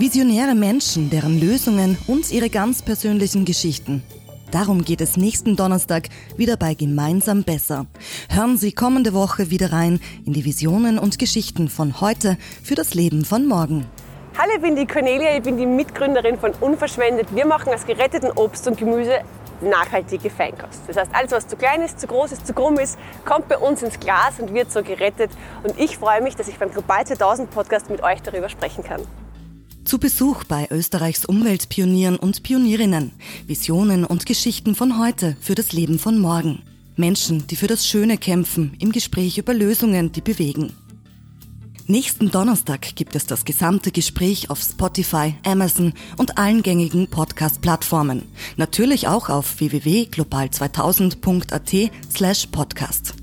Visionäre Menschen, deren Lösungen und ihre ganz persönlichen Geschichten. Darum geht es nächsten Donnerstag wieder bei Gemeinsam Besser. Hören Sie kommende Woche wieder rein in die Visionen und Geschichten von heute für das Leben von morgen. Hallo, ich bin die Cornelia, ich bin die Mitgründerin von Unverschwendet. Wir machen aus geretteten Obst und Gemüse nachhaltige Feinkost. Das heißt, alles was zu klein ist, zu groß ist, zu krumm ist, kommt bei uns ins Glas und wird so gerettet. Und ich freue mich, dass ich beim Global 2000 Podcast mit euch darüber sprechen kann. Zu Besuch bei Österreichs Umweltpionieren und Pionierinnen. Visionen und Geschichten von heute für das Leben von morgen. Menschen, die für das Schöne kämpfen, im Gespräch über Lösungen, die bewegen. Nächsten Donnerstag gibt es das gesamte Gespräch auf Spotify, Amazon und allen gängigen Podcast-Plattformen. Natürlich auch auf www.global2000.at slash podcast.